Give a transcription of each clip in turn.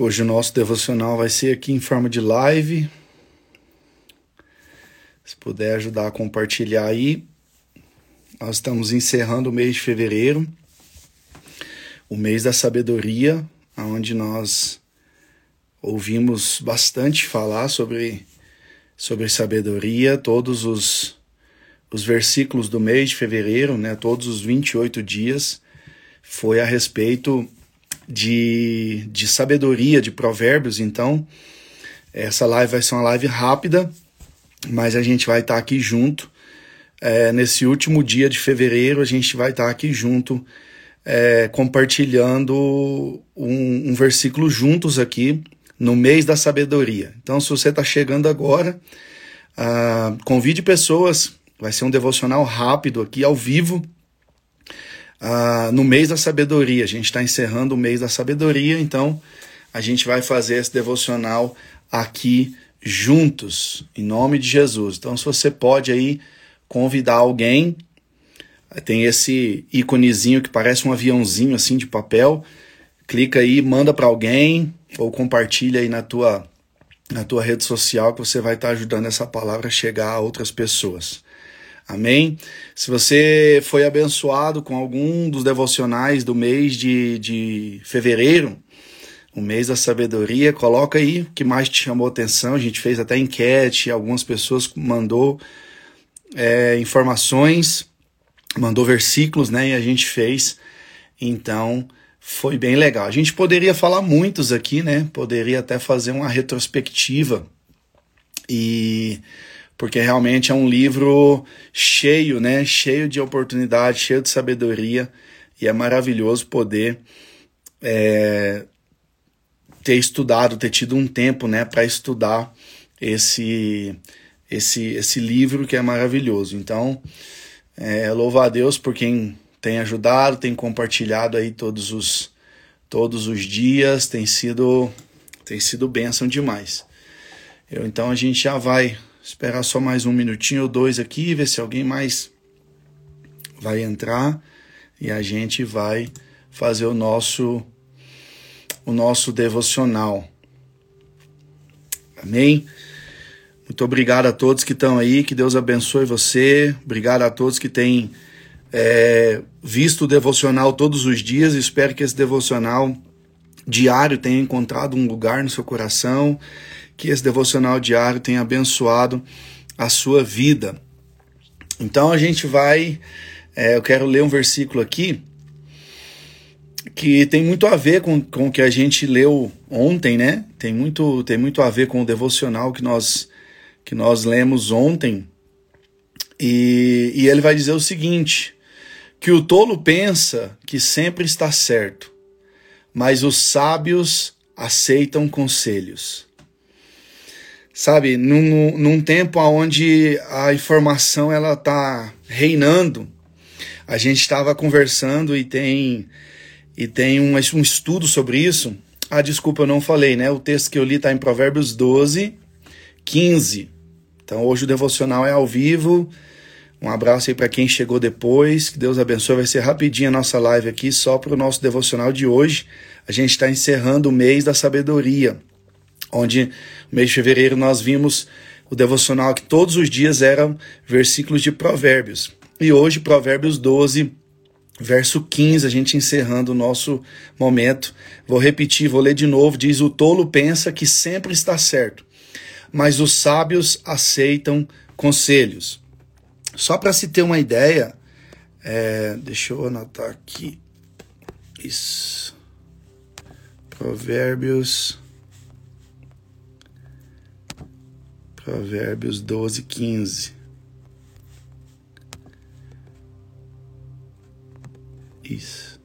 Hoje o nosso devocional vai ser aqui em forma de live. Se puder ajudar a compartilhar aí. Nós estamos encerrando o mês de fevereiro, o mês da sabedoria, onde nós ouvimos bastante falar sobre, sobre sabedoria, todos os, os versículos do mês de fevereiro, né, todos os 28 dias, foi a respeito de, de sabedoria, de provérbios. Então, essa live vai ser uma live rápida, mas a gente vai estar aqui junto. É, nesse último dia de fevereiro, a gente vai estar aqui junto, é, compartilhando um, um, versículo juntos aqui no mês da sabedoria. Então, se você está chegando agora, ah, convide pessoas. Vai ser um devocional rápido aqui, ao vivo ah, no mês da sabedoria. A gente está encerrando o mês da sabedoria, então a gente vai fazer esse devocional aqui juntos, em nome de Jesus. Então, se você pode aí convidar alguém, tem esse íconezinho que parece um aviãozinho assim de papel, clica aí, manda para alguém ou compartilha aí na tua na tua rede social que você vai estar tá ajudando essa palavra a chegar a outras pessoas. Amém? Se você foi abençoado com algum dos devocionais do mês de, de fevereiro, o mês da sabedoria, coloca aí o que mais te chamou atenção. A gente fez até enquete, algumas pessoas mandou é, informações, mandou versículos, né? E a gente fez. Então, foi bem legal. A gente poderia falar muitos aqui, né? Poderia até fazer uma retrospectiva e porque realmente é um livro cheio, né? Cheio de oportunidade, cheio de sabedoria e é maravilhoso poder é, ter estudado, ter tido um tempo, né, para estudar esse esse esse livro que é maravilhoso. Então, é, louvo a Deus por quem tem ajudado, tem compartilhado aí todos os todos os dias, tem sido tem sido bênção demais. Eu, então a gente já vai esperar só mais um minutinho ou dois aqui, ver se alguém mais vai entrar e a gente vai fazer o nosso o nosso devocional. Amém? Muito obrigado a todos que estão aí, que Deus abençoe você. Obrigado a todos que têm é, visto o devocional todos os dias. Espero que esse devocional diário tenha encontrado um lugar no seu coração que esse devocional diário tenha abençoado a sua vida. Então a gente vai, é, eu quero ler um versículo aqui que tem muito a ver com, com o que a gente leu ontem, né? Tem muito, tem muito a ver com o devocional que nós, que nós lemos ontem. E, e ele vai dizer o seguinte: que o tolo pensa que sempre está certo, mas os sábios aceitam conselhos sabe, num, num tempo onde a informação ela tá reinando, a gente estava conversando e tem e tem um, um estudo sobre isso. Ah, desculpa, eu não falei, né? O texto que eu li está em Provérbios 12, 15. Então hoje o devocional é ao vivo. Um abraço aí para quem chegou depois. Que Deus abençoe. Vai ser rapidinho a nossa live aqui, só para o nosso devocional de hoje. A gente está encerrando o mês da sabedoria onde no mês de fevereiro nós vimos o devocional que todos os dias eram versículos de Provérbios. E hoje, Provérbios 12, verso 15, a gente encerrando o nosso momento. Vou repetir, vou ler de novo. Diz: O tolo pensa que sempre está certo, mas os sábios aceitam conselhos. Só para se ter uma ideia, é, deixa eu anotar aqui. Isso. Provérbios Provérbios 12, 15. Isso.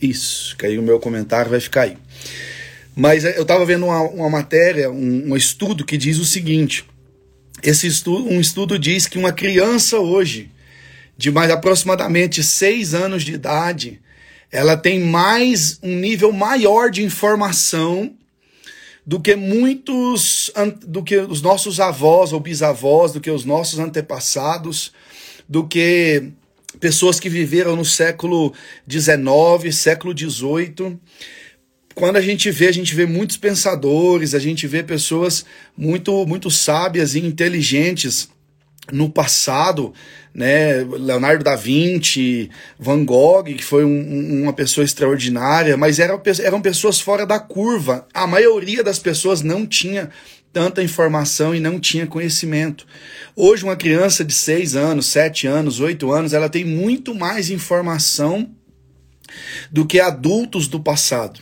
Isso, que aí o meu comentário vai ficar aí. Mas eu estava vendo uma, uma matéria, um, um, estudo que diz o seguinte: esse estudo, um estudo diz que uma criança hoje, de mais aproximadamente seis anos de idade, ela tem mais um nível maior de informação do que muitos, do que os nossos avós ou bisavós, do que os nossos antepassados, do que pessoas que viveram no século XIX, século XVIII. quando a gente vê, a gente vê muitos pensadores, a gente vê pessoas muito, muito sábias e inteligentes no passado, né? Leonardo da Vinci, Van Gogh, que foi um, uma pessoa extraordinária, mas eram, eram pessoas fora da curva. A maioria das pessoas não tinha tanta informação e não tinha conhecimento. Hoje, uma criança de 6 anos, 7 anos, 8 anos, ela tem muito mais informação do que adultos do passado.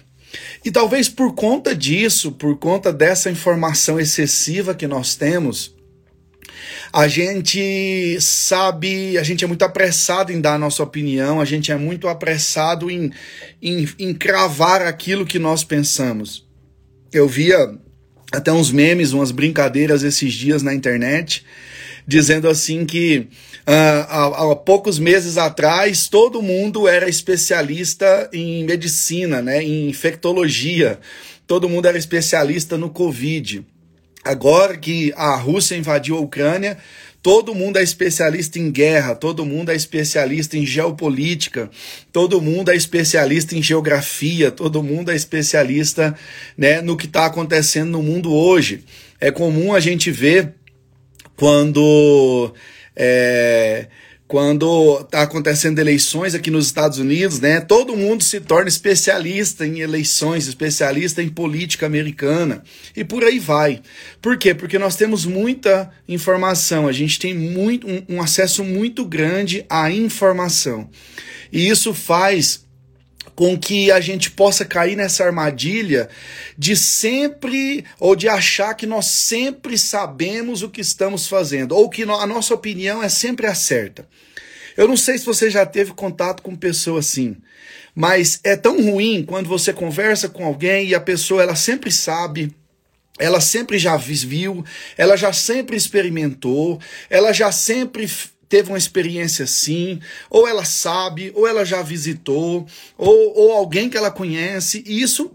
E talvez por conta disso, por conta dessa informação excessiva que nós temos, a gente sabe, a gente é muito apressado em dar a nossa opinião, a gente é muito apressado em, em, em cravar aquilo que nós pensamos. Eu via até uns memes, umas brincadeiras esses dias na internet, dizendo assim que uh, há, há, poucos meses atrás todo mundo era especialista em medicina, né, em infectologia, todo mundo era especialista no Covid. Agora que a Rússia invadiu a Ucrânia, todo mundo é especialista em guerra, todo mundo é especialista em geopolítica, todo mundo é especialista em geografia, todo mundo é especialista né, no que está acontecendo no mundo hoje. É comum a gente ver quando. É, quando está acontecendo eleições aqui nos Estados Unidos, né, todo mundo se torna especialista em eleições, especialista em política americana e por aí vai. Por quê? Porque nós temos muita informação, a gente tem muito, um, um acesso muito grande à informação. E isso faz com que a gente possa cair nessa armadilha de sempre ou de achar que nós sempre sabemos o que estamos fazendo ou que a nossa opinião é sempre a certa. Eu não sei se você já teve contato com pessoa assim, mas é tão ruim quando você conversa com alguém e a pessoa ela sempre sabe ela sempre já viu, ela já sempre experimentou, ela já sempre teve uma experiência assim, ou ela sabe, ou ela já visitou, ou, ou alguém que ela conhece, e isso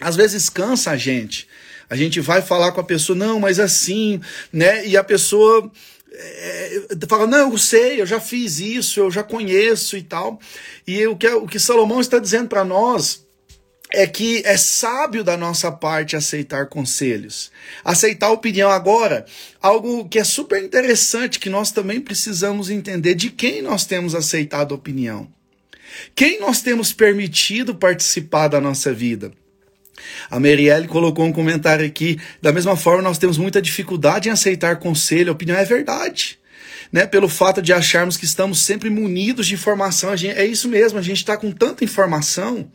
às vezes cansa a gente. A gente vai falar com a pessoa, não, mas assim, né? E a pessoa é, fala, não, eu sei, eu já fiz isso, eu já conheço e tal. E o que, o que Salomão está dizendo para nós é que é sábio da nossa parte aceitar conselhos, aceitar opinião. Agora, algo que é super interessante que nós também precisamos entender de quem nós temos aceitado opinião. Quem nós temos permitido participar da nossa vida? A Marielle colocou um comentário aqui. Da mesma forma, nós temos muita dificuldade em aceitar conselho. Opinião é verdade. Né, pelo fato de acharmos que estamos sempre munidos de informação. Gente, é isso mesmo, a gente está com tanta informação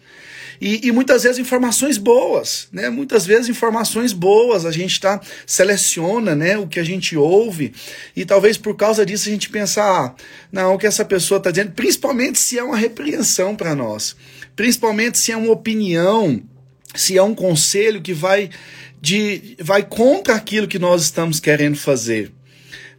e, e, muitas vezes informações boas, né? Muitas vezes informações boas, a gente tá, seleciona né, o que a gente ouve, e talvez por causa disso a gente pensar, ah, não, o que essa pessoa está dizendo, principalmente se é uma repreensão para nós, principalmente se é uma opinião, se é um conselho que vai, de, vai contra aquilo que nós estamos querendo fazer.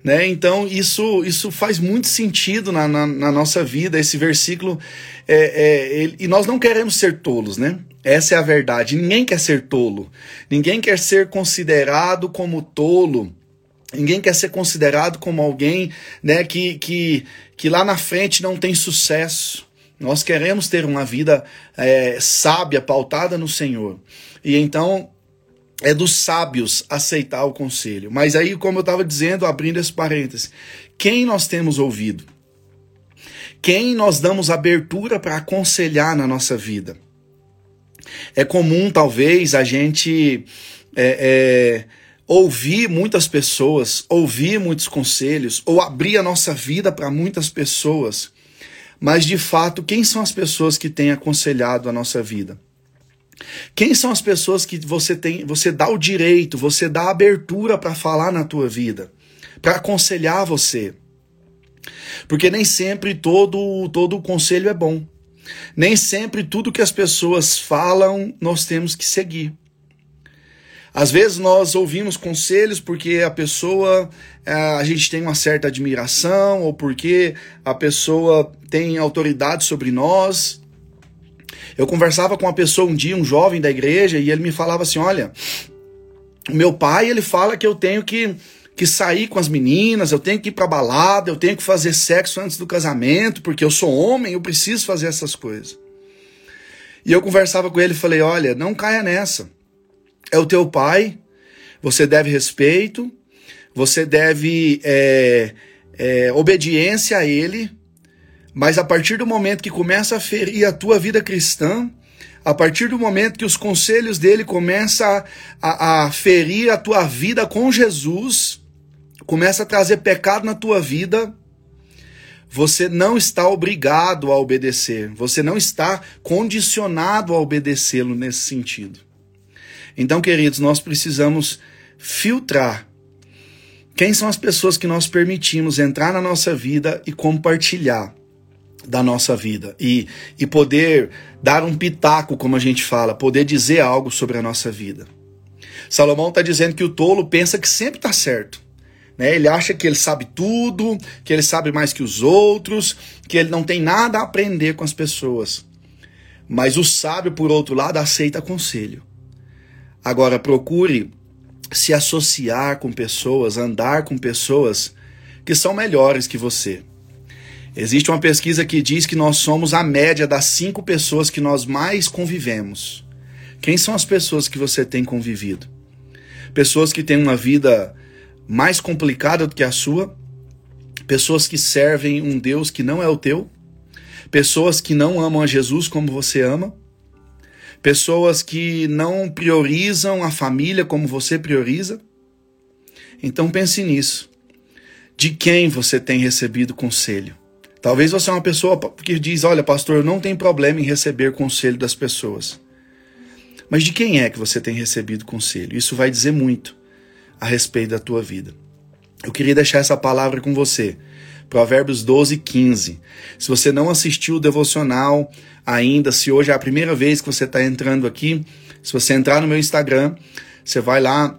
Né? Então, isso, isso faz muito sentido na, na, na nossa vida. Esse versículo, é, é, ele, e nós não queremos ser tolos, né? Essa é a verdade. Ninguém quer ser tolo. Ninguém quer ser considerado como tolo. Ninguém quer ser considerado como alguém né, que, que, que lá na frente não tem sucesso. Nós queremos ter uma vida é, sábia, pautada no Senhor. E então é dos sábios aceitar o conselho. Mas aí, como eu estava dizendo, abrindo esse parênteses, quem nós temos ouvido? Quem nós damos abertura para aconselhar na nossa vida? É comum, talvez, a gente é, é, ouvir muitas pessoas, ouvir muitos conselhos, ou abrir a nossa vida para muitas pessoas. Mas, de fato, quem são as pessoas que têm aconselhado a nossa vida? Quem são as pessoas que você tem, você dá o direito, você dá a abertura para falar na tua vida, para aconselhar você? Porque nem sempre todo todo o conselho é bom. Nem sempre tudo que as pessoas falam nós temos que seguir. Às vezes nós ouvimos conselhos porque a pessoa, eh, a gente tem uma certa admiração ou porque a pessoa tem autoridade sobre nós. Eu conversava com uma pessoa um dia, um jovem da igreja, e ele me falava assim: olha, meu pai ele fala que eu tenho que, que sair com as meninas, eu tenho que ir pra balada, eu tenho que fazer sexo antes do casamento, porque eu sou homem, eu preciso fazer essas coisas. E eu conversava com ele e falei: olha, não caia nessa. É o teu pai, você deve respeito, você deve é, é, obediência a ele, mas a partir do momento que começa a ferir a tua vida cristã, a partir do momento que os conselhos dele começam a, a, ferir a tua vida com Jesus, começa a trazer pecado na tua vida, você não está obrigado a obedecer, você não está condicionado a obedecê-lo nesse sentido. Então, queridos, nós precisamos filtrar quem são as pessoas que nós permitimos entrar na nossa vida e compartilhar da nossa vida e, e poder dar um pitaco, como a gente fala, poder dizer algo sobre a nossa vida. Salomão está dizendo que o tolo pensa que sempre está certo. Né? Ele acha que ele sabe tudo, que ele sabe mais que os outros, que ele não tem nada a aprender com as pessoas. Mas o sábio, por outro lado, aceita conselho. Agora, procure se associar com pessoas, andar com pessoas que são melhores que você. Existe uma pesquisa que diz que nós somos a média das cinco pessoas que nós mais convivemos. Quem são as pessoas que você tem convivido? Pessoas que têm uma vida mais complicada do que a sua, pessoas que servem um Deus que não é o teu, pessoas que não amam a Jesus como você ama, pessoas que não priorizam a família como você prioriza. Então pense nisso. De quem você tem recebido conselho? Talvez você é uma pessoa que diz: Olha, pastor, eu não tenho problema em receber conselho das pessoas. Mas de quem é que você tem recebido conselho? Isso vai dizer muito a respeito da tua vida. Eu queria deixar essa palavra com você. Provérbios 12, 15. Se você não assistiu o devocional ainda, se hoje é a primeira vez que você está entrando aqui, se você entrar no meu Instagram, você vai lá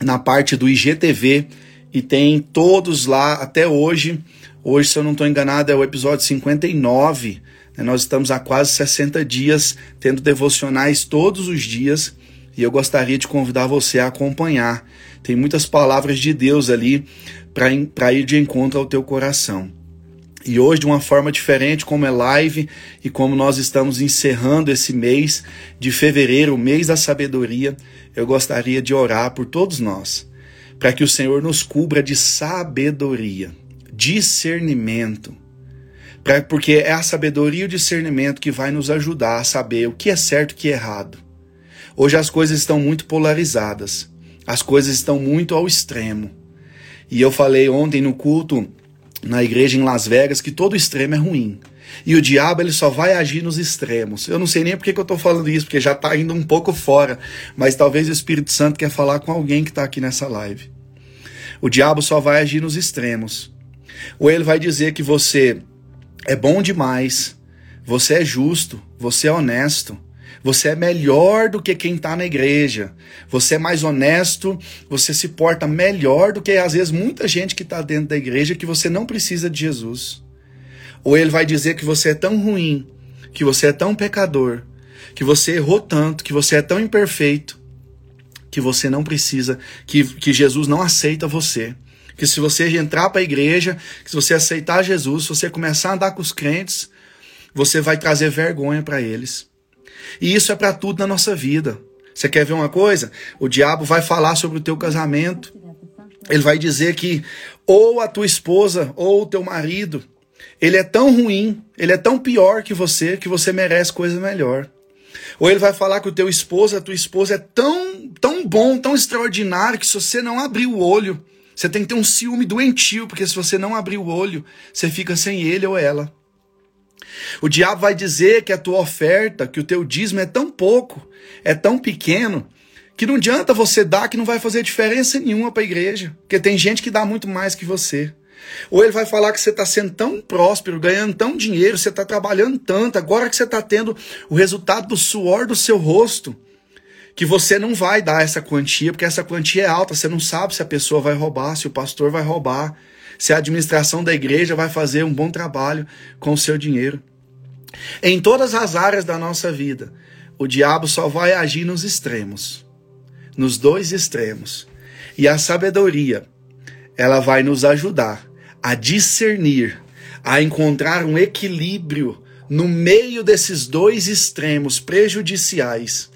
na parte do IGTV e tem todos lá até hoje. Hoje, se eu não estou enganado, é o episódio 59. Né? Nós estamos há quase 60 dias tendo devocionais todos os dias e eu gostaria de convidar você a acompanhar. Tem muitas palavras de Deus ali para ir de encontro ao teu coração. E hoje, de uma forma diferente, como é live e como nós estamos encerrando esse mês de fevereiro, o mês da sabedoria, eu gostaria de orar por todos nós, para que o Senhor nos cubra de sabedoria, discernimento, pra, porque é a sabedoria e o discernimento que vai nos ajudar a saber o que é certo e o que é errado. Hoje as coisas estão muito polarizadas, as coisas estão muito ao extremo. E eu falei ontem no culto na igreja em Las Vegas que todo extremo é ruim. E o diabo ele só vai agir nos extremos. Eu não sei nem por que, eu estou falando isso, porque já está indo um pouco fora. Mas talvez o Espírito Santo quer falar com alguém que está aqui nessa live. O diabo só vai agir nos extremos. Ou ele vai dizer que você é bom demais, você é justo, você é honesto, você é melhor do que quem está na igreja. Você é mais honesto, você se porta melhor do que às vezes muita gente que está dentro da igreja que você não precisa de Jesus. Ou ele vai dizer que você é tão ruim, que você é tão pecador, que você errou tanto, que você é tão imperfeito, que você não precisa, que, que Jesus não aceita você. Que se você entrar para a igreja, que se você aceitar Jesus, se você começar a andar com os crentes, você vai trazer vergonha para eles. E isso é para tudo na nossa vida. Você quer ver uma coisa? O diabo vai falar sobre o teu casamento. Ele vai dizer que ou a tua esposa ou o teu marido, ele é tão ruim, ele é tão pior que você, que você merece coisa melhor. Ou ele vai falar que o teu esposo, a tua esposa é tão, tão bom, tão extraordinário, que se você não abrir o olho, você tem que ter um ciúme doentio, porque se você não abrir o olho, você fica sem ele ou ela. O diabo vai dizer que a tua oferta, que o teu dízimo é tão pouco, é tão pequeno, que não adianta você dar, que não vai fazer diferença nenhuma para a igreja, porque tem gente que dá muito mais que você. Ou ele vai falar que você está sendo tão próspero, ganhando tão dinheiro, você está trabalhando tanto, agora que você está tendo o resultado do suor do seu rosto, que você não vai dar essa quantia, porque essa quantia é alta, você não sabe se a pessoa vai roubar, se o pastor vai roubar, se a administração da igreja vai fazer um bom trabalho com o seu dinheiro. Em todas as áreas da nossa vida, o diabo só vai agir nos extremos, nos dois extremos. E a sabedoria, ela vai nos ajudar a discernir, a encontrar um equilíbrio no meio desses dois extremos prejudiciais,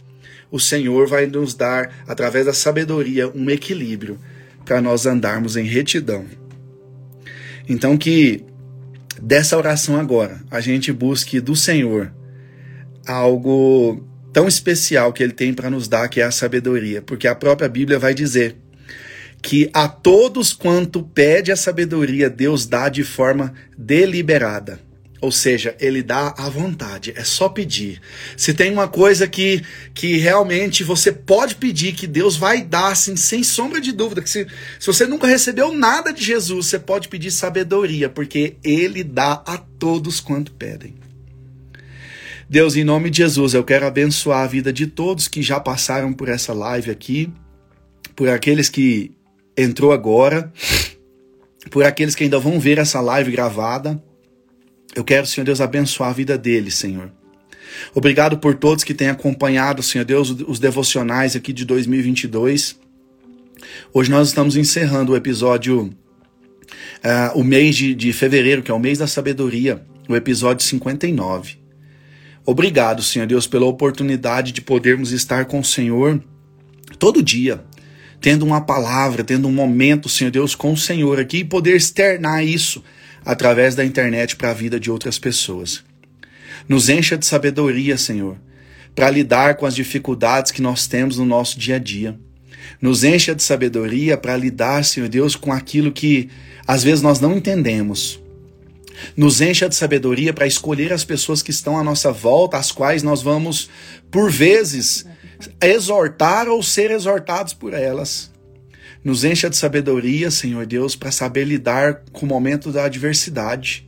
o Senhor vai nos dar, através da sabedoria, um equilíbrio para nós andarmos em retidão. Então, que dessa oração agora a gente busque do Senhor algo tão especial que Ele tem para nos dar, que é a sabedoria, porque a própria Bíblia vai dizer que a todos quanto pede a sabedoria, Deus dá de forma deliberada. Ou seja, ele dá à vontade, é só pedir. Se tem uma coisa que, que realmente você pode pedir, que Deus vai dar, assim, sem sombra de dúvida, que se, se você nunca recebeu nada de Jesus, você pode pedir sabedoria, porque ele dá a todos quanto pedem. Deus, em nome de Jesus, eu quero abençoar a vida de todos que já passaram por essa live aqui, por aqueles que entrou agora, por aqueles que ainda vão ver essa live gravada. Eu quero, Senhor Deus, abençoar a vida deles, Senhor. Obrigado por todos que têm acompanhado, Senhor Deus, os devocionais aqui de 2022. Hoje nós estamos encerrando o episódio, uh, o mês de, de fevereiro, que é o mês da sabedoria, o episódio 59. Obrigado, Senhor Deus, pela oportunidade de podermos estar com o Senhor todo dia, tendo uma palavra, tendo um momento, Senhor Deus, com o Senhor aqui e poder externar isso através da internet para a vida de outras pessoas. Nos encha de sabedoria, Senhor, para lidar com as dificuldades que nós temos no nosso dia a dia. Nos encha de sabedoria para lidar, Senhor Deus, com aquilo que às vezes nós não entendemos. Nos encha de sabedoria para escolher as pessoas que estão à nossa volta, as quais nós vamos, por vezes, exortar ou ser exortados por elas. Nos encha de sabedoria, Senhor Deus, para saber lidar com o momento da adversidade.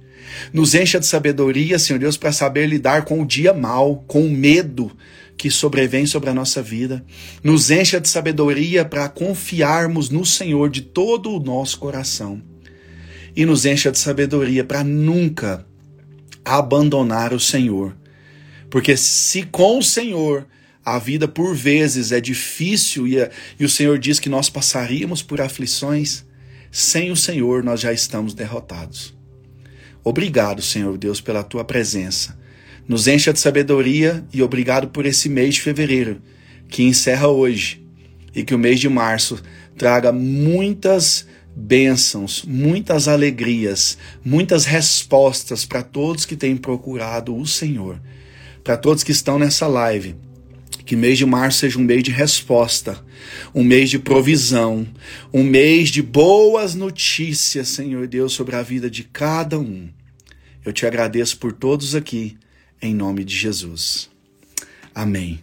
Nos encha de sabedoria, Senhor Deus, para saber lidar com o dia mal, com o medo que sobrevém sobre a nossa vida. Nos encha de sabedoria para confiarmos no Senhor de todo o nosso coração. E nos encha de sabedoria para nunca abandonar o Senhor. Porque se com o Senhor a vida por vezes é difícil e, a, e o Senhor diz que nós passaríamos por aflições. Sem o Senhor nós já estamos derrotados. Obrigado, Senhor Deus, pela tua presença. Nos encha de sabedoria e obrigado por esse mês de fevereiro, que encerra hoje, e que o mês de março traga muitas bênçãos, muitas alegrias, muitas respostas para todos que têm procurado o Senhor, para todos que estão nessa live que mês de março seja um mês de resposta, um mês de provisão, um mês de boas notícias, Senhor Deus, sobre a vida de cada um. Eu te agradeço por todos aqui, em nome de Jesus. Amém.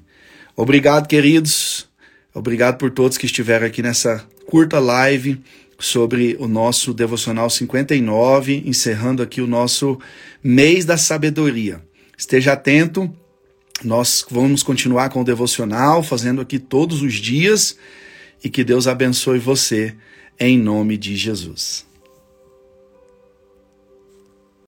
Obrigado, queridos. Obrigado por todos que estiveram aqui nessa curta live sobre o nosso devocional 59, encerrando aqui o nosso mês da sabedoria. Esteja atento nós vamos continuar com o devocional, fazendo aqui todos os dias, e que Deus abençoe você, em nome de Jesus.